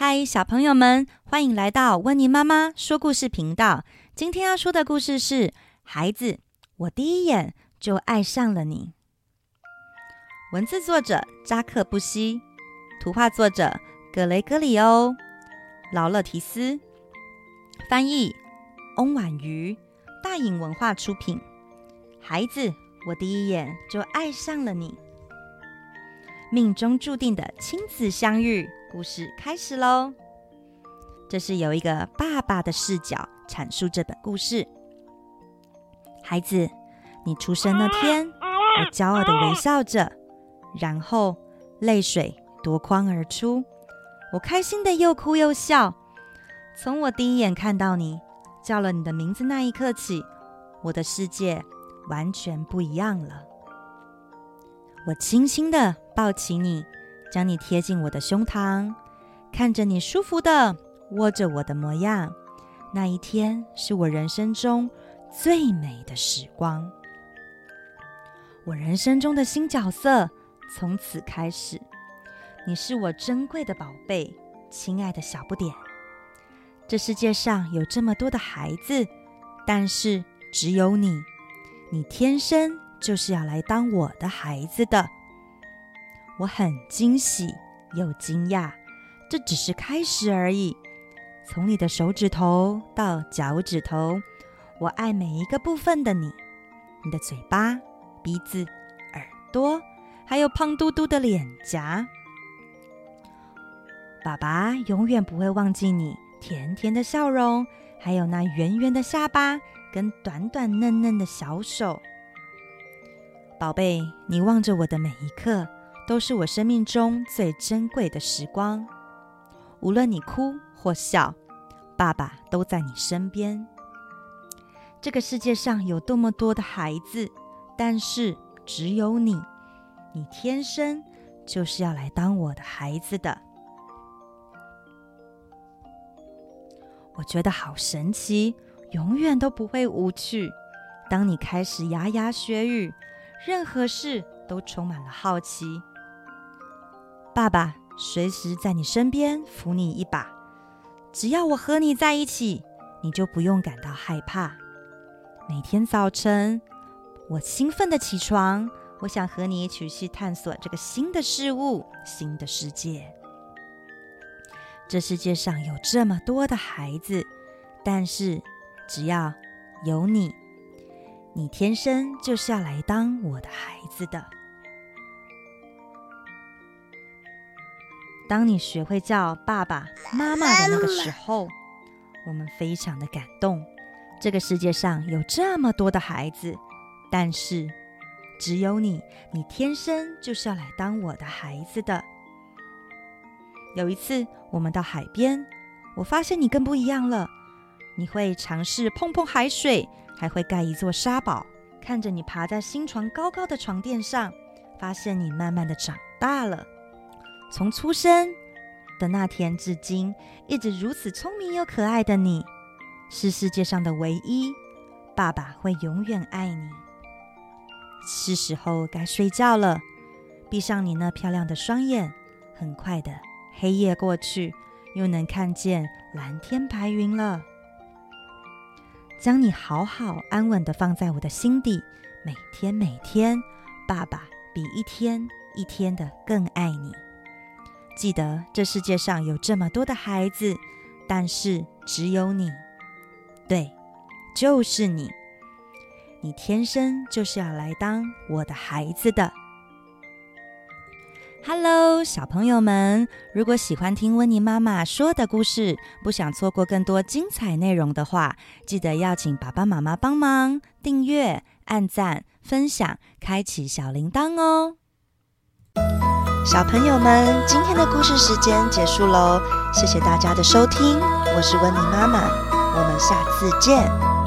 嗨，小朋友们，欢迎来到温妮妈妈说故事频道。今天要说的故事是《孩子，我第一眼就爱上了你》。文字作者扎克布西，图画作者格雷戈里欧·劳勒提斯，翻译翁婉瑜，大颖文化出品。孩子，我第一眼就爱上了你。命中注定的亲子相遇，故事开始喽。这是由一个爸爸的视角阐述这本故事。孩子，你出生那天，我骄傲的微笑着，然后泪水夺眶而出。我开心的又哭又笑。从我第一眼看到你，叫了你的名字那一刻起，我的世界完全不一样了。我轻轻的抱起你，将你贴近我的胸膛，看着你舒服的窝着我的模样，那一天是我人生中最美的时光。我人生中的新角色从此开始。你是我珍贵的宝贝，亲爱的小不点。这世界上有这么多的孩子，但是只有你，你天生。就是要来当我的孩子的，我很惊喜又惊讶，这只是开始而已。从你的手指头到脚趾头，我爱每一个部分的你，你的嘴巴、鼻子、耳朵，还有胖嘟嘟的脸颊。爸爸永远不会忘记你甜甜的笑容，还有那圆圆的下巴跟短短嫩嫩的小手。宝贝，你望着我的每一刻，都是我生命中最珍贵的时光。无论你哭或笑，爸爸都在你身边。这个世界上有多么多的孩子，但是只有你，你天生就是要来当我的孩子的。我觉得好神奇，永远都不会无趣。当你开始牙牙学语。任何事都充满了好奇。爸爸随时在你身边扶你一把，只要我和你在一起，你就不用感到害怕。每天早晨，我兴奋的起床，我想和你一起去探索这个新的事物、新的世界。这世界上有这么多的孩子，但是只要有你。你天生就是要来当我的孩子的。当你学会叫爸爸妈妈的那个时候，我们非常的感动。这个世界上有这么多的孩子，但是只有你，你天生就是要来当我的孩子的。有一次，我们到海边，我发现你更不一样了。你会尝试碰碰海水。还会盖一座沙堡，看着你爬在新床高高的床垫上，发现你慢慢的长大了。从出生的那天至今，一直如此聪明又可爱的你，是世界上的唯一。爸爸会永远爱你。是时候该睡觉了，闭上你那漂亮的双眼。很快的，黑夜过去，又能看见蓝天白云了。将你好好安稳的放在我的心底，每天每天，爸爸比一天一天的更爱你。记得这世界上有这么多的孩子，但是只有你，对，就是你，你天生就是要来当我的孩子的。Hello，小朋友们！如果喜欢听温妮妈妈说的故事，不想错过更多精彩内容的话，记得要请爸爸妈妈帮忙订阅、按赞、分享、开启小铃铛哦。小朋友们，今天的故事时间结束喽，谢谢大家的收听，我是温妮妈妈，我们下次见。